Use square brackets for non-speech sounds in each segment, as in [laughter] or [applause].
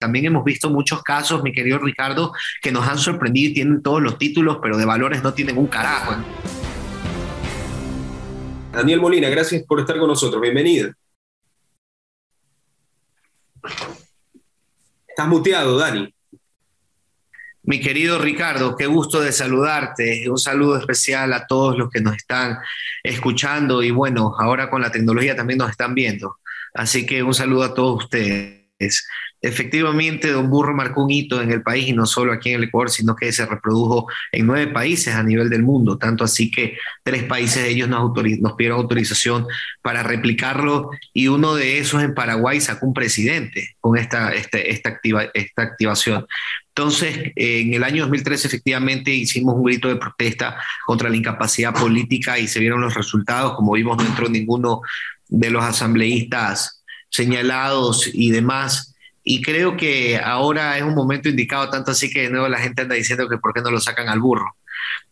también hemos visto muchos casos, mi querido Ricardo, que nos han sorprendido y tienen todos los títulos, pero de valores no tienen un carajo. Daniel Molina, gracias por estar con nosotros. Bienvenido. Estás muteado, Dani. Mi querido Ricardo, qué gusto de saludarte. Un saludo especial a todos los que nos están escuchando y bueno, ahora con la tecnología también nos están viendo. Así que un saludo a todos ustedes. Efectivamente, Don Burro marcó un hito en el país y no solo aquí en el Ecuador, sino que se reprodujo en nueve países a nivel del mundo, tanto así que tres países de ellos nos, pidieron autorización para replicarlo y uno de esos en Paraguay sacó un presidente con esta, este, esta, activa, esta activación. Entonces, en el año 2013 efectivamente hicimos un grito de protesta contra la incapacidad política y se vieron los resultados, como vimos no entró ninguno de los asambleístas señalados y demás y creo que ahora es un momento indicado, tanto así que de nuevo la gente anda diciendo que por qué no lo sacan al burro.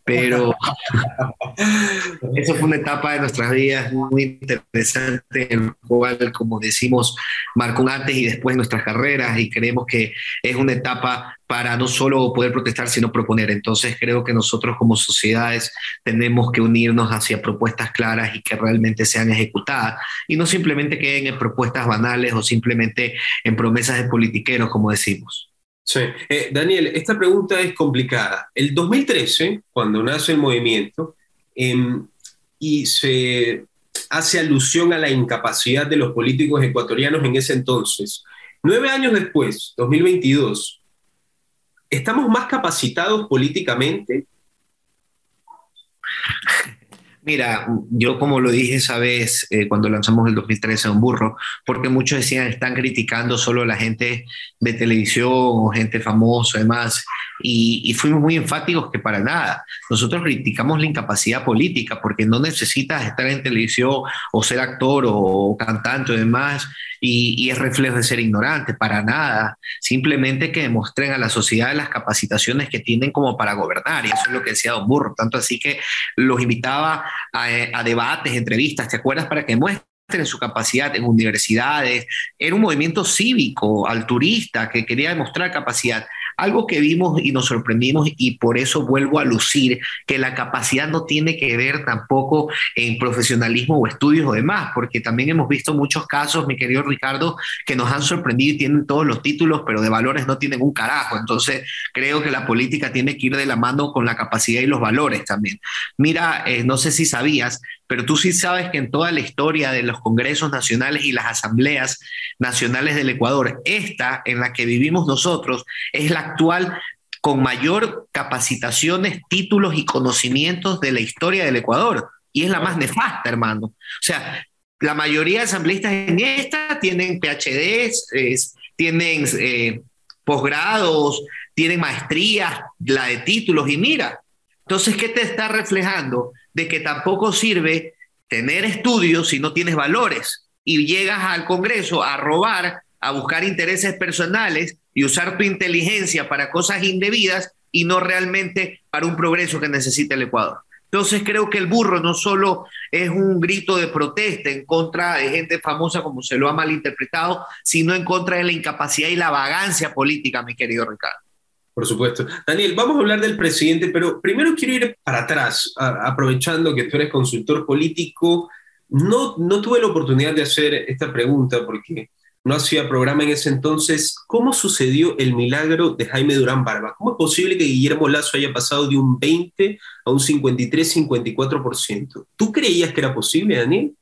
Pero [laughs] eso fue una etapa de nuestras vidas muy interesante, en la cual, como decimos, marcó un antes y después de nuestras carreras y creemos que es una etapa para no solo poder protestar, sino proponer. Entonces creo que nosotros como sociedades tenemos que unirnos hacia propuestas claras y que realmente sean ejecutadas y no simplemente queden en propuestas banales o simplemente en promesas de politiqueros, como decimos. Sí. Eh, Daniel, esta pregunta es complicada. El 2013, cuando nace el movimiento, em, y se hace alusión a la incapacidad de los políticos ecuatorianos en ese entonces. Nueve años después, 2022, ¿estamos más capacitados políticamente? Mira, yo como lo dije esa vez eh, cuando lanzamos el 2013 un burro, porque muchos decían están criticando solo a la gente de televisión o gente famosa y demás, y, fuimos muy enfáticos que para nada. Nosotros criticamos la incapacidad política porque no necesitas estar en televisión o ser actor o cantante o demás y, es reflejo de ser ignorante, para nada. Simplemente que demuestren a la sociedad las capacitaciones que tienen como para gobernar y eso es lo que decía Don Burro. Tanto así que los invitaba a, debates, entrevistas, ¿te acuerdas? Para que muestren su capacidad en universidades, era un movimiento cívico, alturista, que quería demostrar capacidad. Algo que vimos y nos sorprendimos y por eso vuelvo a lucir que la capacidad no tiene que ver tampoco en profesionalismo o estudios o demás, porque también hemos visto muchos casos, mi querido Ricardo, que nos han sorprendido y tienen todos los títulos, pero de valores no tienen un carajo. Entonces, creo que la política tiene que ir de la mano con la capacidad y los valores también. Mira, eh, no sé si sabías, pero tú sí sabes que en toda la historia de los congresos nacionales y las asambleas nacionales del Ecuador, esta en la que vivimos nosotros es la actual con mayor capacitaciones, títulos y conocimientos de la historia del Ecuador. Y es la más nefasta, hermano. O sea, la mayoría de asambleístas en esta tienen PhDs, tienen eh, posgrados, tienen maestrías, la de títulos, y mira, entonces, ¿qué te está reflejando? De que tampoco sirve tener estudios si no tienes valores y llegas al Congreso a robar, a buscar intereses personales y usar tu inteligencia para cosas indebidas y no realmente para un progreso que necesita el Ecuador. Entonces creo que el burro no solo es un grito de protesta en contra de gente famosa como se lo ha malinterpretado, sino en contra de la incapacidad y la vagancia política, mi querido Ricardo. Por supuesto. Daniel, vamos a hablar del presidente, pero primero quiero ir para atrás, aprovechando que tú eres consultor político. No, no tuve la oportunidad de hacer esta pregunta porque no hacía programa en ese entonces. ¿Cómo sucedió el milagro de Jaime Durán Barba? ¿Cómo es posible que Guillermo Lazo haya pasado de un 20 a un 53, 54%? ¿Tú creías que era posible, Daniel?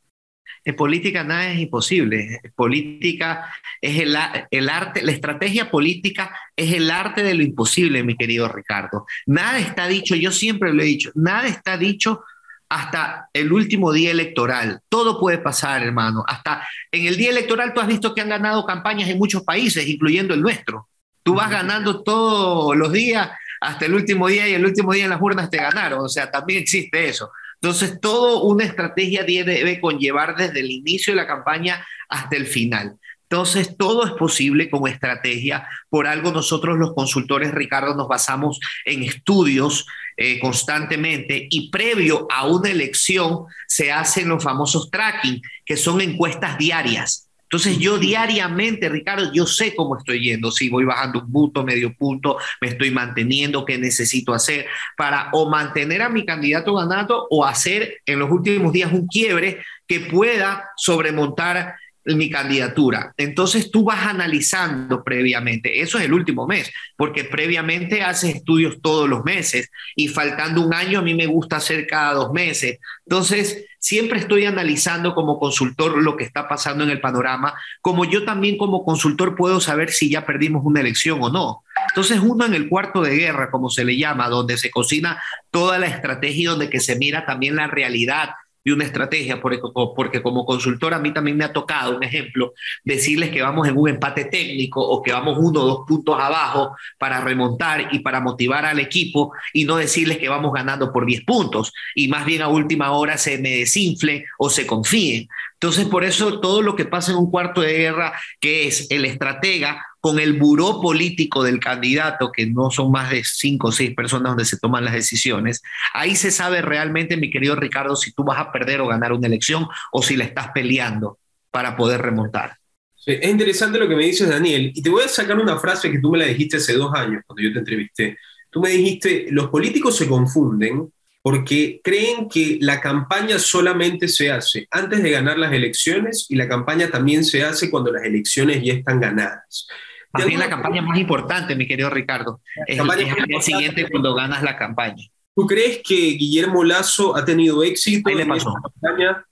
En política nada es imposible. política es el, el, arte, la estrategia política es el arte de lo imposible, mi querido Ricardo. Nada está dicho, yo siempre lo he dicho, nada está dicho hasta el último día electoral. Todo puede pasar, hermano. Hasta en el día electoral tú has visto que han ganado campañas en muchos países, incluyendo el nuestro. Tú vas ganando todos los días hasta el último día y el último día en las urnas te ganaron. O sea, también existe eso. Entonces, toda una estrategia debe conllevar desde el inicio de la campaña hasta el final. Entonces, todo es posible con estrategia. Por algo nosotros los consultores, Ricardo, nos basamos en estudios eh, constantemente y previo a una elección se hacen los famosos tracking, que son encuestas diarias Entonces yo diariamente, Ricardo, yo sé cómo estoy yendo, si voy bajando un punto, medio punto, me estoy manteniendo, qué necesito hacer para o mantener a mi candidato ganando o hacer en los últimos días un quiebre que pueda sobremontar mi candidatura. Entonces tú vas analizando previamente, eso es el último mes, porque previamente haces estudios todos los meses y faltando un año a mí me gusta hacer cada dos meses. Entonces siempre estoy analizando como consultor lo que está pasando en el panorama, como yo también como consultor puedo saber si ya perdimos una elección o no. Entonces uno en el cuarto de guerra, como se le llama, donde se cocina toda la estrategia y donde que se mira también la realidad de una estrategia, porque, porque como consultor a mí también me ha tocado, un ejemplo, decirles que vamos en un empate técnico o que vamos uno o dos puntos abajo para remontar y para motivar al equipo y no decirles que vamos ganando por 10 puntos y más bien a última hora se me desinfle o se confíen. Entonces, por eso todo lo que pasa en un cuarto de guerra, que es el estratega con el buró político del candidato, que no son más de cinco o seis personas donde se toman las decisiones, ahí se sabe realmente, mi querido Ricardo, si tú vas a perder o ganar una elección o si la estás peleando para poder remontar. es interesante lo que me dices, Daniel, y te voy a sacar una frase que tú me la dijiste hace dos años cuando yo te entrevisté. Tú me dijiste, los políticos se confunden porque creen que la campaña solamente se hace antes de ganar las elecciones y la campaña también se hace cuando las elecciones ya están ganadas. También la campaña más importante, mi querido Ricardo, es, el día siguiente cuando ganas la campaña. ¿Tú crees que Guillermo Lazo ha tenido éxito Ahí le pasó. campaña?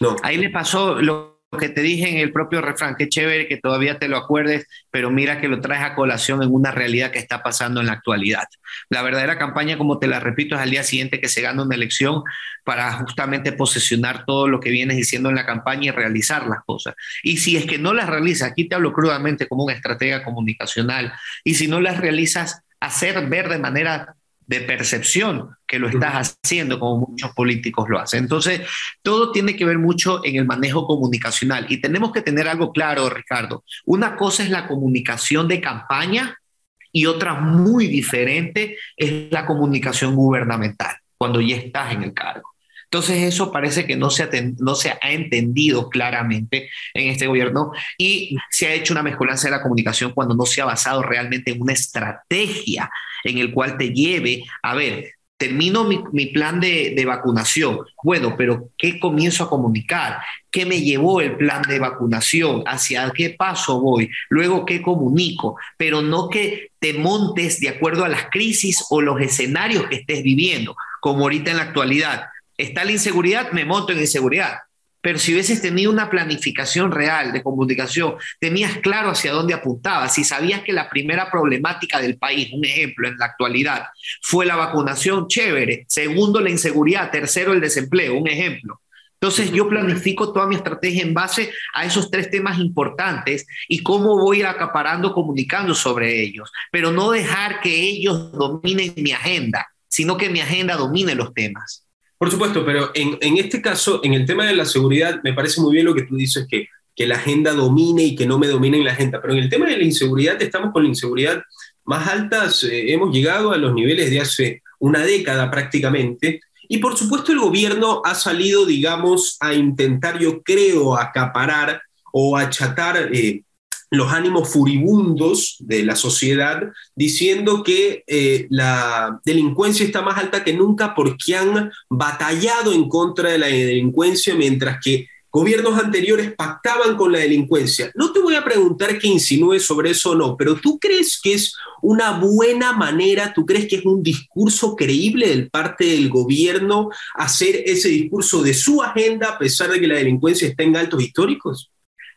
No. Ahí le pasó lo que te dije en el propio refrán, qué chévere que todavía te lo acuerdes, pero mira que lo traes a colación en una realidad que está pasando en la actualidad. La verdadera campaña, como te la repito, es al día siguiente que se gana una elección para justamente posesionar todo lo que vienes diciendo en la campaña y realizar las cosas. Y si es que no las realizas, aquí te hablo crudamente como un estratega comunicacional, y si no las realizas, hacer ver de manera de percepción que lo estás haciendo, como muchos políticos lo hacen. Entonces, todo tiene que ver mucho en el manejo comunicacional y tenemos que tener algo claro, Ricardo. Una cosa es la comunicación de campaña y otra muy diferente es la comunicación gubernamental, cuando ya estás en el cargo. Entonces eso parece que no se, no se ha entendido claramente en este gobierno y se ha hecho una mezcolanza de la comunicación cuando no se ha basado realmente en una estrategia en el cual te lleve a ver, termino mi, plan de, de, vacunación. Bueno, pero ¿qué comienzo a comunicar? ¿Qué me llevó el plan de vacunación? ¿Hacia qué paso voy? Luego, ¿qué comunico? Pero no que te montes de acuerdo a las crisis o los escenarios que estés viviendo, como ahorita en la actualidad está la inseguridad, me monto en inseguridad. Pero si hubieses tenido una planificación real de comunicación, tenías claro hacia dónde apuntabas, si sabías que la primera problemática del país, un ejemplo en la actualidad, fue la vacunación, chévere. Segundo, la inseguridad. Tercero, el desempleo, un ejemplo. Entonces yo planifico toda mi estrategia en base a esos tres temas importantes y cómo voy acaparando, comunicando sobre ellos, pero no dejar que ellos dominen mi agenda, sino que mi agenda domine los temas. Por supuesto, pero en, en, este caso, en el tema de la seguridad, me parece muy bien lo que tú dices, que, que la agenda domine y que no me domine la agenda, pero en el tema de la inseguridad, estamos con la inseguridad más altas, eh, hemos llegado a los niveles de hace una década prácticamente, y por supuesto el gobierno ha salido, digamos, a intentar, yo creo, acaparar o achatar eh, los ánimos furibundos de la sociedad, diciendo que eh, la delincuencia está más alta que nunca porque han batallado en contra de la delincuencia, mientras que gobiernos anteriores pactaban con la delincuencia. No te voy a preguntar que insinúes sobre eso o no, pero ¿tú crees que es una buena manera, tú crees que es un discurso creíble del parte del gobierno hacer ese discurso de su agenda a pesar de que la delincuencia está en altos históricos?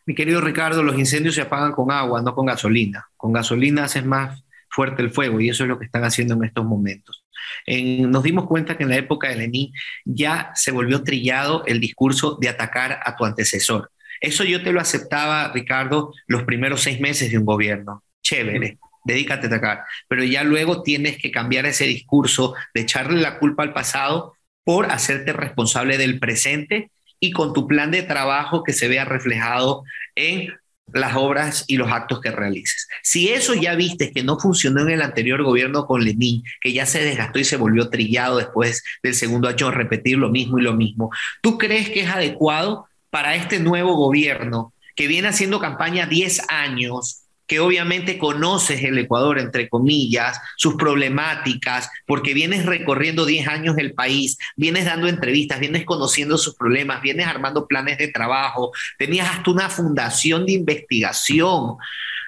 Mi querido Ricardo, los incendios se apagan con agua, no con gasolina. Con gasolina haces más fuerte el fuego y eso es lo que están haciendo en estos momentos. nos dimos cuenta que en la época de Lenin ya se volvió trillado el discurso de atacar a tu antecesor. Eso yo te lo aceptaba, Ricardo, los primeros seis meses de un gobierno. Chévere, dedícate a atacar. Pero ya luego tienes que cambiar ese discurso de echarle la culpa al pasado por hacerte responsable del presente y con tu plan de trabajo que se vea reflejado en las obras y los actos que realices. Si eso ya viste que no funcionó en el anterior gobierno con Lenin, que ya se desgastó y se volvió trillado después del segundo año repetir lo mismo y lo mismo, ¿tú crees que es adecuado para este nuevo gobierno que viene haciendo campaña 10 años, que obviamente conoces el Ecuador, entre comillas, sus problemáticas, porque vienes recorriendo 10 años el país, vienes dando entrevistas, vienes conociendo sus problemas, vienes armando planes de trabajo, tenías hasta una fundación de investigación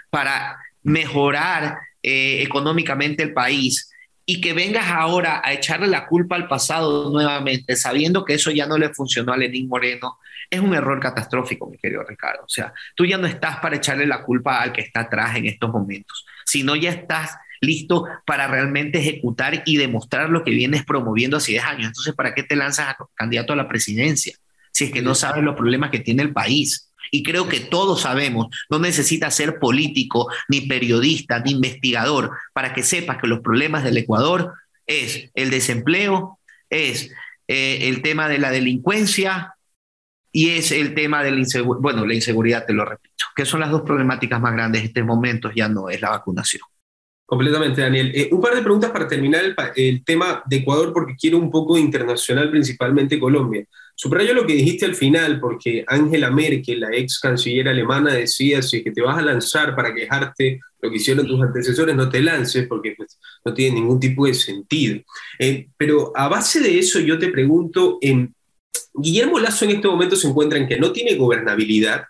para mejorar eh, económicamente el país y que vengas ahora a echarle la culpa al pasado nuevamente, sabiendo que eso ya no le funcionó a Lenín Moreno, es un error catastrófico, mi querido Ricardo. O sea, tú ya no estás para echarle la culpa al que está atrás en estos momentos, sino ya estás listo para realmente ejecutar y demostrar lo que vienes promoviendo hace 10 años. Entonces, ¿para qué te lanzas a candidato a la presidencia si es que no sabes los problemas que tiene el país? Y creo que todos sabemos, no necesitas ser político, ni periodista, ni investigador, para que sepas que los problemas del Ecuador es el desempleo, es eh, el tema de la delincuencia y es el tema de la inseguridad, bueno, la inseguridad, te lo repito, que son las dos problemáticas más grandes en este momento, ya no es la vacunación. Completamente, Daniel. Eh, un par de preguntas para terminar el, tema de Ecuador, porque quiero un poco internacional, principalmente Colombia. Subrayo lo que dijiste al final, porque Angela Merkel, la ex canciller alemana, decía, si es que te vas a lanzar para quejarte lo que hicieron tus antecesores, no te lances, porque pues, no tiene ningún tipo de sentido. Eh, pero a base de eso, yo te pregunto, Guillermo Lazo en este momento se encuentra en que no tiene gobernabilidad,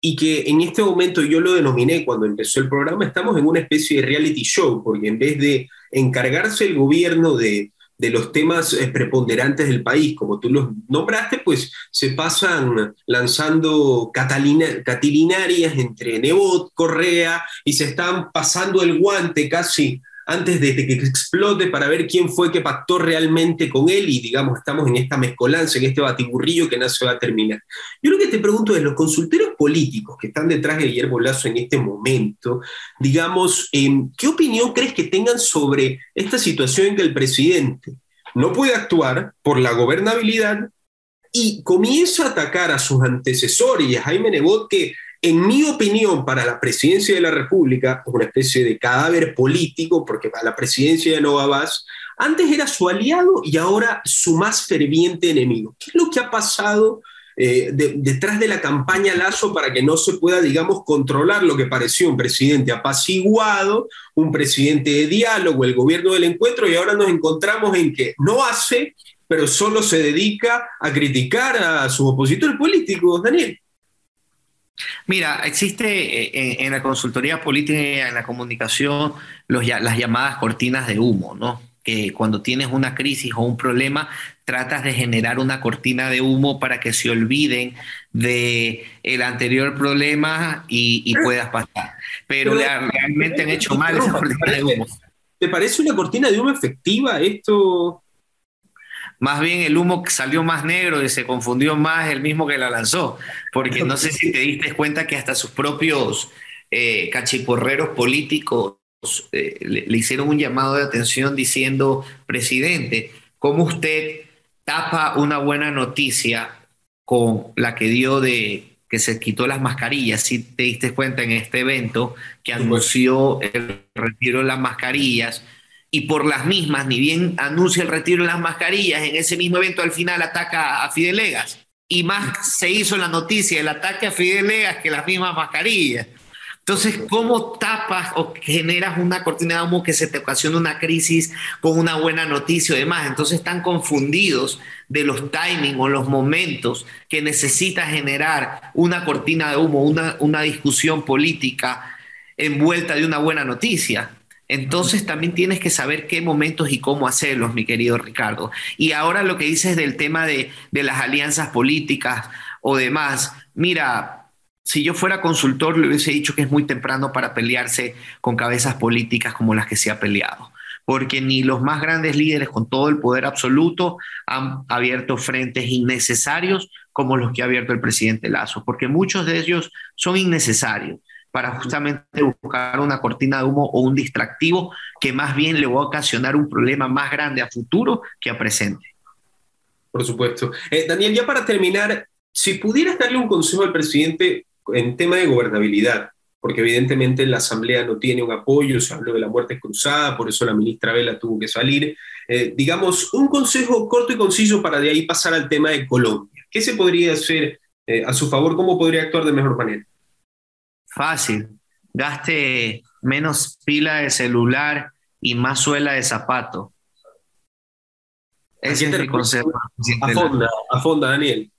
y que en este momento yo lo denominé cuando empezó el programa, estamos en una especie de reality show, porque en vez de encargarse el gobierno de, de los temas eh, preponderantes del país, como tú los nombraste, pues se pasan lanzando catilinarias entre Nebot, Correa, y se están pasando el guante casi antes de que explote para ver quién fue que pactó realmente con él y digamos, estamos en esta mezcolanza, en este batiburrillo que no se va a terminar. Yo lo que te pregunto es, los consultores políticos que están detrás de Guillermo Lazo en este momento, digamos, em, ¿qué opinión crees que tengan sobre esta situación en que el presidente no puede actuar por la gobernabilidad y comienza a atacar a sus antecesores y a Jaime Nebot que en mi opinión, para la presidencia de la República, una especie de cadáver político, porque para la presidencia de Nova Vaz, antes era su aliado y ahora su más ferviente enemigo. ¿Qué es lo que ha pasado eh, detrás de la campaña Lazo para que no se pueda, digamos, controlar lo que pareció un presidente apaciguado, un presidente de diálogo, el gobierno del encuentro, y ahora nos encontramos en que no hace, pero solo se dedica a criticar a sus opositores políticos, Daniel? Mira, existe eh, en, la consultoría política y en la comunicación las llamadas cortinas de humo, ¿no? Que cuando tienes una crisis o un problema, tratas de generar una cortina de humo para que se olviden de el anterior problema y, puedas pasar. Pero, realmente han hecho mal esas cortinas de humo. ¿Te parece una cortina de humo efectiva esto? Más bien el humo salió más negro y se confundió más el mismo que la lanzó, porque no sé si te diste cuenta que hasta sus propios eh, cachiporreros políticos eh, le, hicieron un llamado de atención diciendo, presidente, ¿cómo usted tapa una buena noticia con la que dio de que se quitó las mascarillas? Si te diste cuenta en este evento que anunció el retiro de las mascarillas y por las mismas, ni bien anuncia el retiro de las mascarillas, en ese mismo evento al final ataca a Fidel Legas. Y más se hizo la noticia el ataque a Fidel Legas que las mismas mascarillas. Entonces, ¿cómo tapas o generas una cortina de humo que se te ocasiona una crisis con una buena noticia y demás? Entonces están confundidos de los timings o los momentos que necesita generar una cortina de humo, una, una discusión política envuelta de una buena noticia. Entonces también tienes que saber qué momentos y cómo hacerlos, mi querido Ricardo. Y ahora lo que dices del tema de, las alianzas políticas o demás, mira, si yo fuera consultor le hubiese dicho que es muy temprano para pelearse con cabezas políticas como las que se ha peleado, porque ni los más grandes líderes con todo el poder absoluto han abierto frentes innecesarios como los que ha abierto el presidente Lazo, porque muchos de ellos son innecesarios para justamente buscar una cortina de humo o un distractivo que más bien le va a ocasionar un problema más grande a futuro que a presente. Por supuesto. Eh, Daniel, ya para terminar, si pudieras darle un consejo al presidente en tema de gobernabilidad, porque evidentemente la Asamblea no tiene un apoyo, se habló de la muerte cruzada, por eso la ministra Vela tuvo que salir. Eh, digamos, un consejo corto y conciso para de ahí pasar al tema de Colombia. ¿Qué se podría hacer eh, a su favor? ¿Cómo podría actuar de mejor manera? Fácil. Gaste menos pila de celular y más suela de zapato. Ese es mi consejo. A fonda, a fonda, Daniel.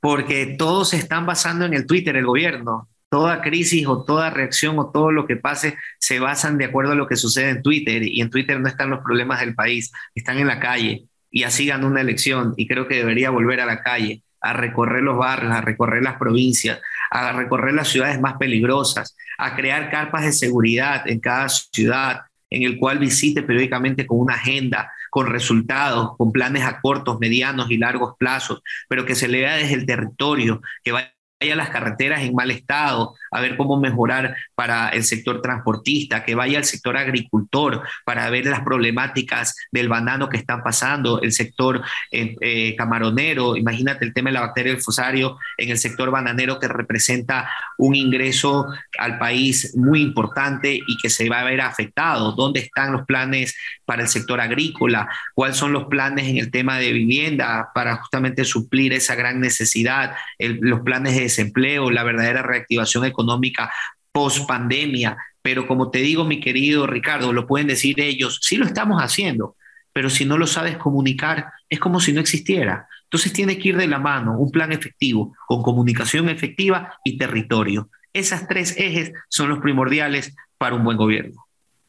Porque todos se están basando en el Twitter, el gobierno. Toda crisis o toda reacción o todo lo que pase se basan de acuerdo a lo que sucede en Twitter. Y en Twitter no están los problemas del país, están en la calle. Y así ganó una elección. Y creo que debería volver a la calle, a recorrer los barrios, a recorrer las provincias, a recorrer las ciudades más peligrosas, a crear carpas de seguridad en cada ciudad, en el cual visite periódicamente con una agenda, con resultados, con planes a cortos, medianos y largos plazos, pero que se lea desde el territorio, que vaya vaya las carreteras en mal estado, a ver cómo mejorar para el sector transportista, que vaya al sector agricultor para ver las problemáticas del banano que están pasando, el sector eh, eh, camaronero, imagínate el tema de la bacteria del fusario en el sector bananero que representa un ingreso al país muy importante y que se va a ver afectado. ¿Dónde están los planes para el sector agrícola? ¿Cuáles son los planes en el tema de vivienda para justamente suplir esa gran necesidad? los planes de desempleo, la verdadera reactivación económica post pandemia. Pero como te digo, mi querido Ricardo, lo pueden decir ellos, sí lo estamos haciendo, pero si no lo sabes comunicar, es como si no existiera. Entonces tiene que ir de la mano un plan efectivo, con comunicación efectiva y territorio. Esas tres ejes son los primordiales para un buen gobierno.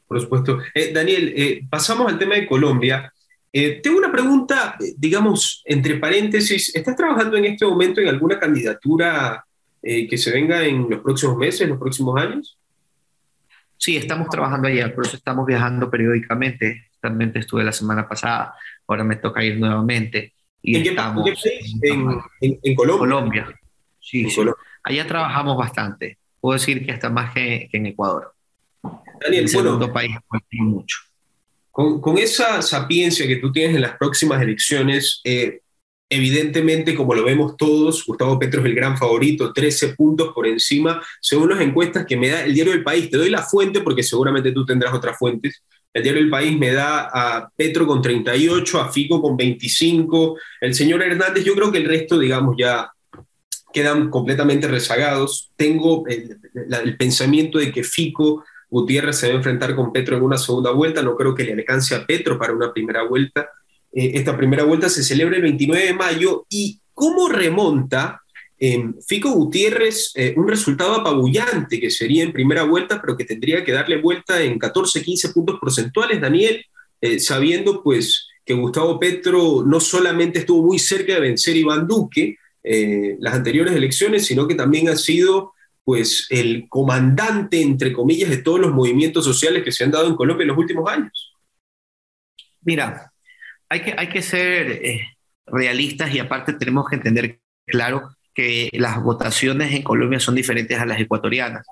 Por supuesto. Eh, Daniel, eh, pasamos al tema de Colombia. Eh, tengo una pregunta, digamos, entre paréntesis. ¿Estás trabajando en este momento en alguna candidatura que se venga en los próximos meses, en los próximos años? Sí, estamos trabajando allá, por eso estamos viajando periódicamente. También estuve la semana pasada, ahora me toca ir nuevamente. Y ¿En, estamos, ¿En, Colombia? Colombia. Sí, sí. Allá trabajamos bastante. Puedo decir que hasta más que, en Ecuador. Daniel, el segundo país mucho. Con, esa sapiencia que tú tienes en las próximas elecciones, eh, evidentemente, como lo vemos todos, Gustavo Petro es el gran favorito, 13 puntos por encima, según las encuestas que me da el diario del país. Te doy la fuente porque seguramente tú tendrás otras fuentes. El diario del país me da a Petro con 38, a Fico con 25, el señor Hernández, yo creo que el resto, digamos, ya quedan completamente rezagados. Tengo el, el pensamiento de que Fico Gutiérrez se va a enfrentar con Petro en una segunda vuelta, no creo que le alcance a Petro para una primera vuelta. Eh, esta primera vuelta se celebra el 29 de mayo. Y cómo remonta eh, Fico Gutiérrez eh, un resultado apabullante que sería en primera vuelta, pero que tendría que darle vuelta en 14, 15 puntos porcentuales, Daniel, sabiendo pues que Gustavo Petro no solamente estuvo muy cerca de vencer a Iván Duque las anteriores elecciones, sino que también ha sido pues el comandante, entre comillas, de todos los movimientos sociales que se han dado en Colombia en los últimos años. Mira, hay que, hay que ser eh, realistas y aparte tenemos que entender claro que las votaciones en Colombia son diferentes a las ecuatorianas.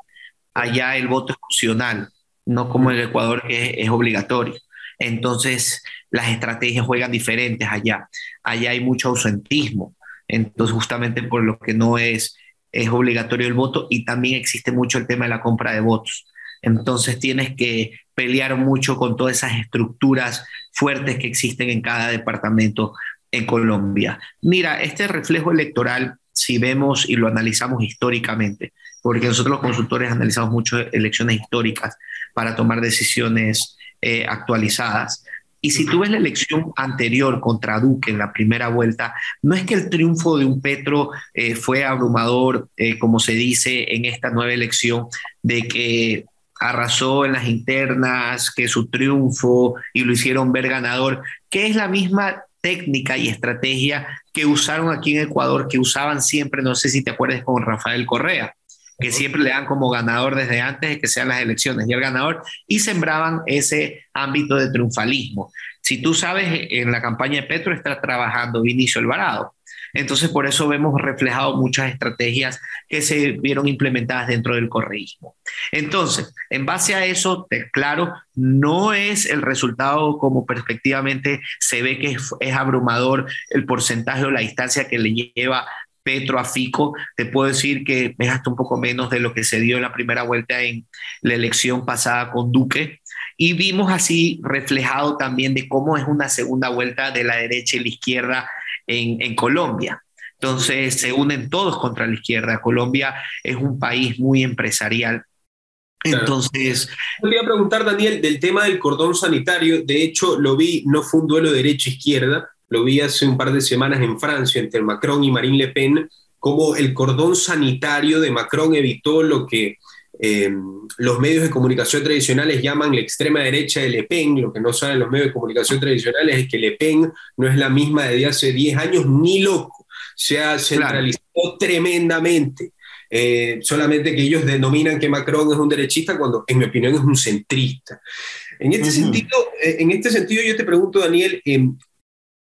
Allá el voto es opcional, no como en Ecuador que es, obligatorio. Entonces, las estrategias juegan diferentes allá. Allá hay mucho ausentismo. Entonces, justamente por lo que no es es obligatorio el voto y también existe mucho el tema de la compra de votos. Entonces tienes que pelear mucho con todas esas estructuras fuertes que existen en cada departamento en Colombia. Mira, este reflejo electoral, si vemos y lo analizamos históricamente, porque nosotros los consultores analizamos mucho elecciones históricas para tomar decisiones eh, actualizadas, y si tú ves la elección anterior contra Duque en la primera vuelta, no es que el triunfo de un Petro eh, fue abrumador, eh, como se dice en esta nueva elección, de que arrasó en las internas, que su triunfo y lo hicieron ver ganador, que es la misma técnica y estrategia que usaron aquí en Ecuador, que usaban siempre, no sé si te acuerdas con Rafael Correa que siempre le dan como ganador desde antes de que sean las elecciones y el ganador, y sembraban ese ámbito de triunfalismo. Si tú sabes, en la campaña de Petro está trabajando Vinicio Alvarado. Entonces, por eso vemos reflejado muchas estrategias que se vieron implementadas dentro del correísmo. Entonces, en base a eso, claro, no es el resultado como perspectivamente se ve que es, es abrumador el porcentaje o la distancia que le lleva Petro a Fico, te puedo decir que es hasta un poco menos de lo que se dio en la primera vuelta en la elección pasada con Duque. Y vimos así reflejado también de cómo es una segunda vuelta de la derecha y la izquierda en, en Colombia. Entonces se unen todos contra la izquierda. Colombia es un país muy empresarial. Entonces... Te voy a preguntar, Daniel, del tema del cordón sanitario. De hecho, lo vi, no fue un duelo derecha-izquierda, lo vi hace un par de semanas en Francia entre Macron y Marine Le Pen, como el cordón sanitario de Macron evitó lo que eh, los medios de comunicación tradicionales llaman la extrema derecha de Le Pen. Lo que no saben los medios de comunicación tradicionales es que Le Pen no es la misma de hace 10 años ni loco. Se ha centralizado tremendamente. Eh, solamente que ellos denominan que Macron es un derechista cuando en mi opinión es un centrista. En este, sentido, eh, en este sentido yo te pregunto, Daniel,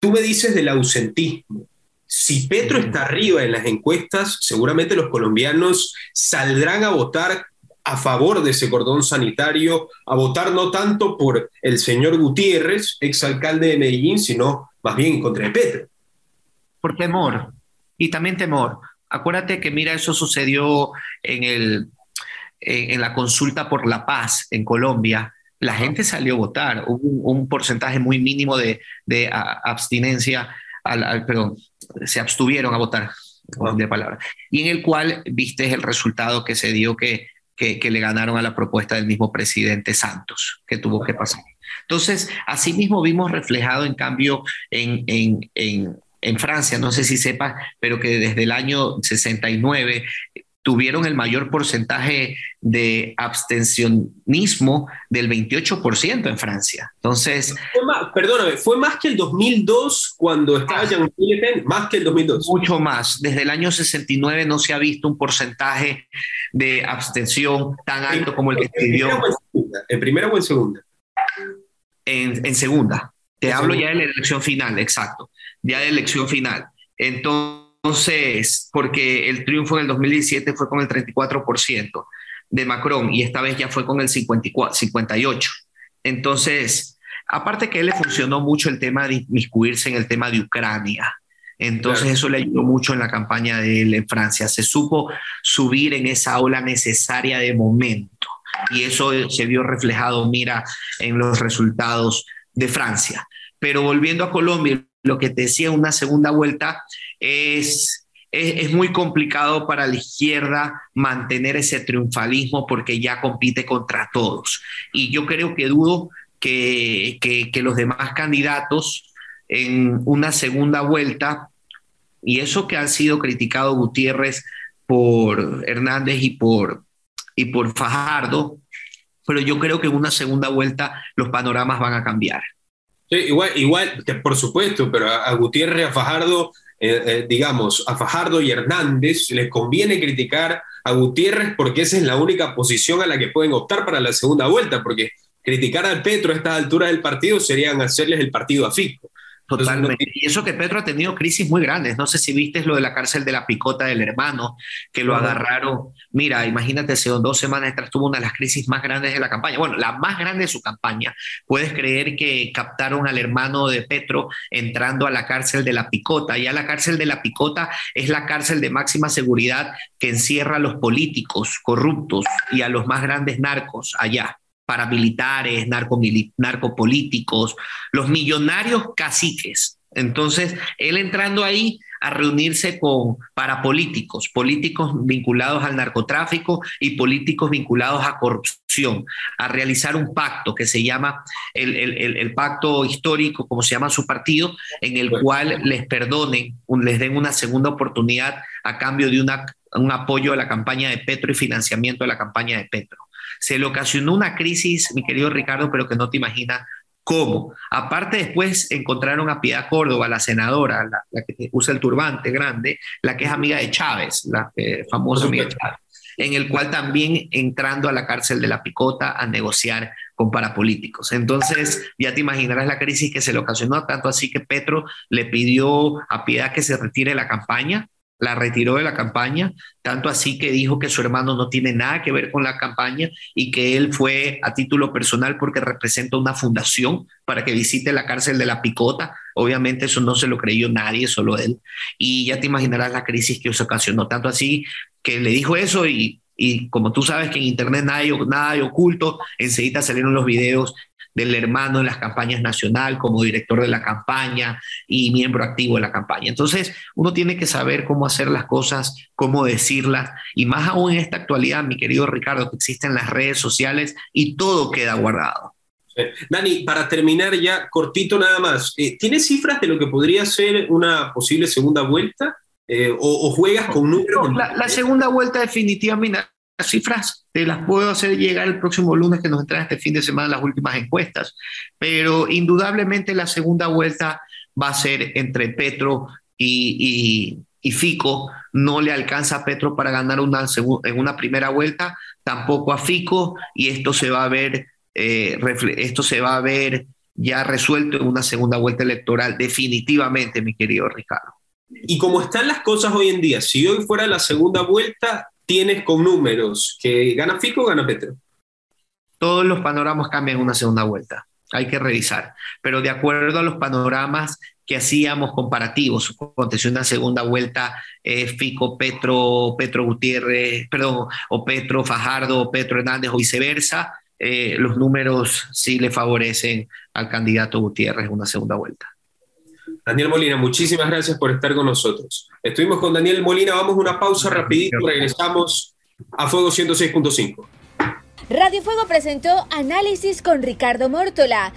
tú me dices del ausentismo. Si Petro está arriba en las encuestas, seguramente los colombianos saldrán a votar a favor de ese cordón sanitario, a votar no tanto por el señor Gutiérrez, exalcalde de Medellín, sino más bien contra Petro. Por temor, y también temor. Acuérdate que, mira, eso sucedió en, el, en, la consulta por la paz en Colombia. La gente salió a votar, hubo un, porcentaje muy mínimo de, de abstinencia, al, perdón, se abstuvieron a votar, de palabra, y en el cual viste el resultado que se dio que que, le ganaron a la propuesta del mismo presidente Santos, que tuvo que pasar. Entonces, asimismo vimos reflejado, en cambio, en, en, en, en Francia, no sé si sepas, pero que desde el año 69 tuvieron el mayor porcentaje de abstencionismo del 28% en Francia. Entonces... perdóname, ¿fue más que el 2002 cuando estaba Jean Le Pen? Más que el 2002. Mucho más. Desde el año 69 no se ha visto un porcentaje de abstención tan alto como el que dio. ¿En primera o en segunda? En, en segunda. Te hablo ya de la elección final, exacto. Ya de elección final. Entonces entonces, porque el triunfo en el 2017 fue con el 34% de Macron y esta vez ya fue con el 54, 58%. Entonces, aparte que él le funcionó mucho el tema de inmiscuirse en el tema de Ucrania. Entonces eso le ayudó mucho en la campaña de él en Francia. Se supo subir en esa ola necesaria de momento. Y eso se vio reflejado, mira, en los resultados de Francia. Pero volviendo a Colombia, lo que te decía, una segunda vuelta es, es, muy complicado para la izquierda mantener ese triunfalismo porque ya compite contra todos. Y yo creo que dudo que, que, los demás candidatos en una segunda vuelta, y eso que han sido criticados Gutiérrez por Hernández y por, y por Fajardo, pero yo creo que en una segunda vuelta los panoramas van a cambiar. Igual, igual, por supuesto, pero a, Gutiérrez, a Fajardo, eh, eh, digamos, a Fajardo y Hernández les conviene criticar a Gutiérrez porque esa es la única posición a la que pueden optar para la segunda vuelta, porque criticar al Petro a esta altura del partido serían hacerles el partido a Fico. Totalmente. y eso que Petro ha tenido crisis muy grandes. No sé si viste lo de la cárcel de la picota del hermano, que lo agarraron. Mira, imagínate, hace dos semanas atrás tuvo una de las crisis más grandes de la campaña. Bueno, la más grande de su campaña. Puedes creer que captaron al hermano de Petro entrando a la cárcel de la picota. Ya la cárcel de la picota es la cárcel de máxima seguridad que encierra a los políticos corruptos y a los más grandes narcos allá paramilitares, narcopolíticos, los millonarios caciques. Entonces, él entrando ahí a reunirse con parapolíticos, políticos vinculados al narcotráfico y políticos vinculados a corrupción, a realizar un pacto que se llama el, pacto histórico, como se llama su partido, en el cual les perdonen, les den una segunda oportunidad a cambio de un apoyo a la campaña de Petro y financiamiento de la campaña de Petro. Se le ocasionó una crisis, mi querido Ricardo, pero que no te imaginas cómo. Aparte, después encontraron a Piedad Córdoba, la senadora, la, que usa el turbante grande, la que es amiga de Chávez, la eh, famosa amiga de Chávez, en el cual también entrando a la cárcel de la Picota a negociar con parapolíticos. Entonces, ya te imaginarás la crisis que se le ocasionó, tanto así que Petro le pidió a Piedad que se retire de la campaña, la retiró de la campaña, tanto así que dijo que su hermano no tiene nada que ver con la campaña y que él fue a título personal porque representa una fundación para que visite la cárcel de la Picota. Obviamente eso no se lo creyó nadie, solo él. Y ya te imaginarás la crisis que se ocasionó, tanto así que le dijo eso y, como tú sabes que en Internet nada hay, nada hay oculto, enseguida salieron los videos del hermano en las campañas nacional como director de la campaña y miembro activo de la campaña. Entonces, uno tiene que saber cómo hacer las cosas, cómo decirlas, y más aún en esta actualidad, mi querido Ricardo, que existen las redes sociales y todo queda guardado. Dani, para terminar ya cortito nada más, eh, ¿tienes cifras de lo que podría ser una posible segunda vuelta? Eh, o, juegas con números? la, la, segunda vuelta definitivamente, cifras te las puedo hacer llegar el próximo lunes que nos entran este fin de semana las últimas encuestas, pero indudablemente la segunda vuelta va a ser entre Petro y, y, Fico. No le alcanza a Petro para ganar una en una primera vuelta, tampoco a Fico, y esto se va a ver eh, esto se va a ver ya resuelto en una segunda vuelta electoral, definitivamente, mi querido Ricardo. Y como están las cosas hoy en día, si hoy fuera la segunda vuelta, tienes con números que gana Fico o gana Petro. Todos los panoramas cambian una segunda vuelta. Hay que revisar. Pero de acuerdo a los panoramas que hacíamos comparativos, aconteció una segunda vuelta, eh, Fico, Petro, Petro Gutiérrez, perdón, o Petro Fajardo, o Petro Hernández, o viceversa, eh, los números sí le favorecen al candidato Gutiérrez una segunda vuelta. Daniel Molina, muchísimas gracias por estar con nosotros. Estuvimos con Daniel Molina, vamos a una pausa rapidito, regresamos a Fuego 106.5. Radio Fuego presentó Análisis con Ricardo Mórtola.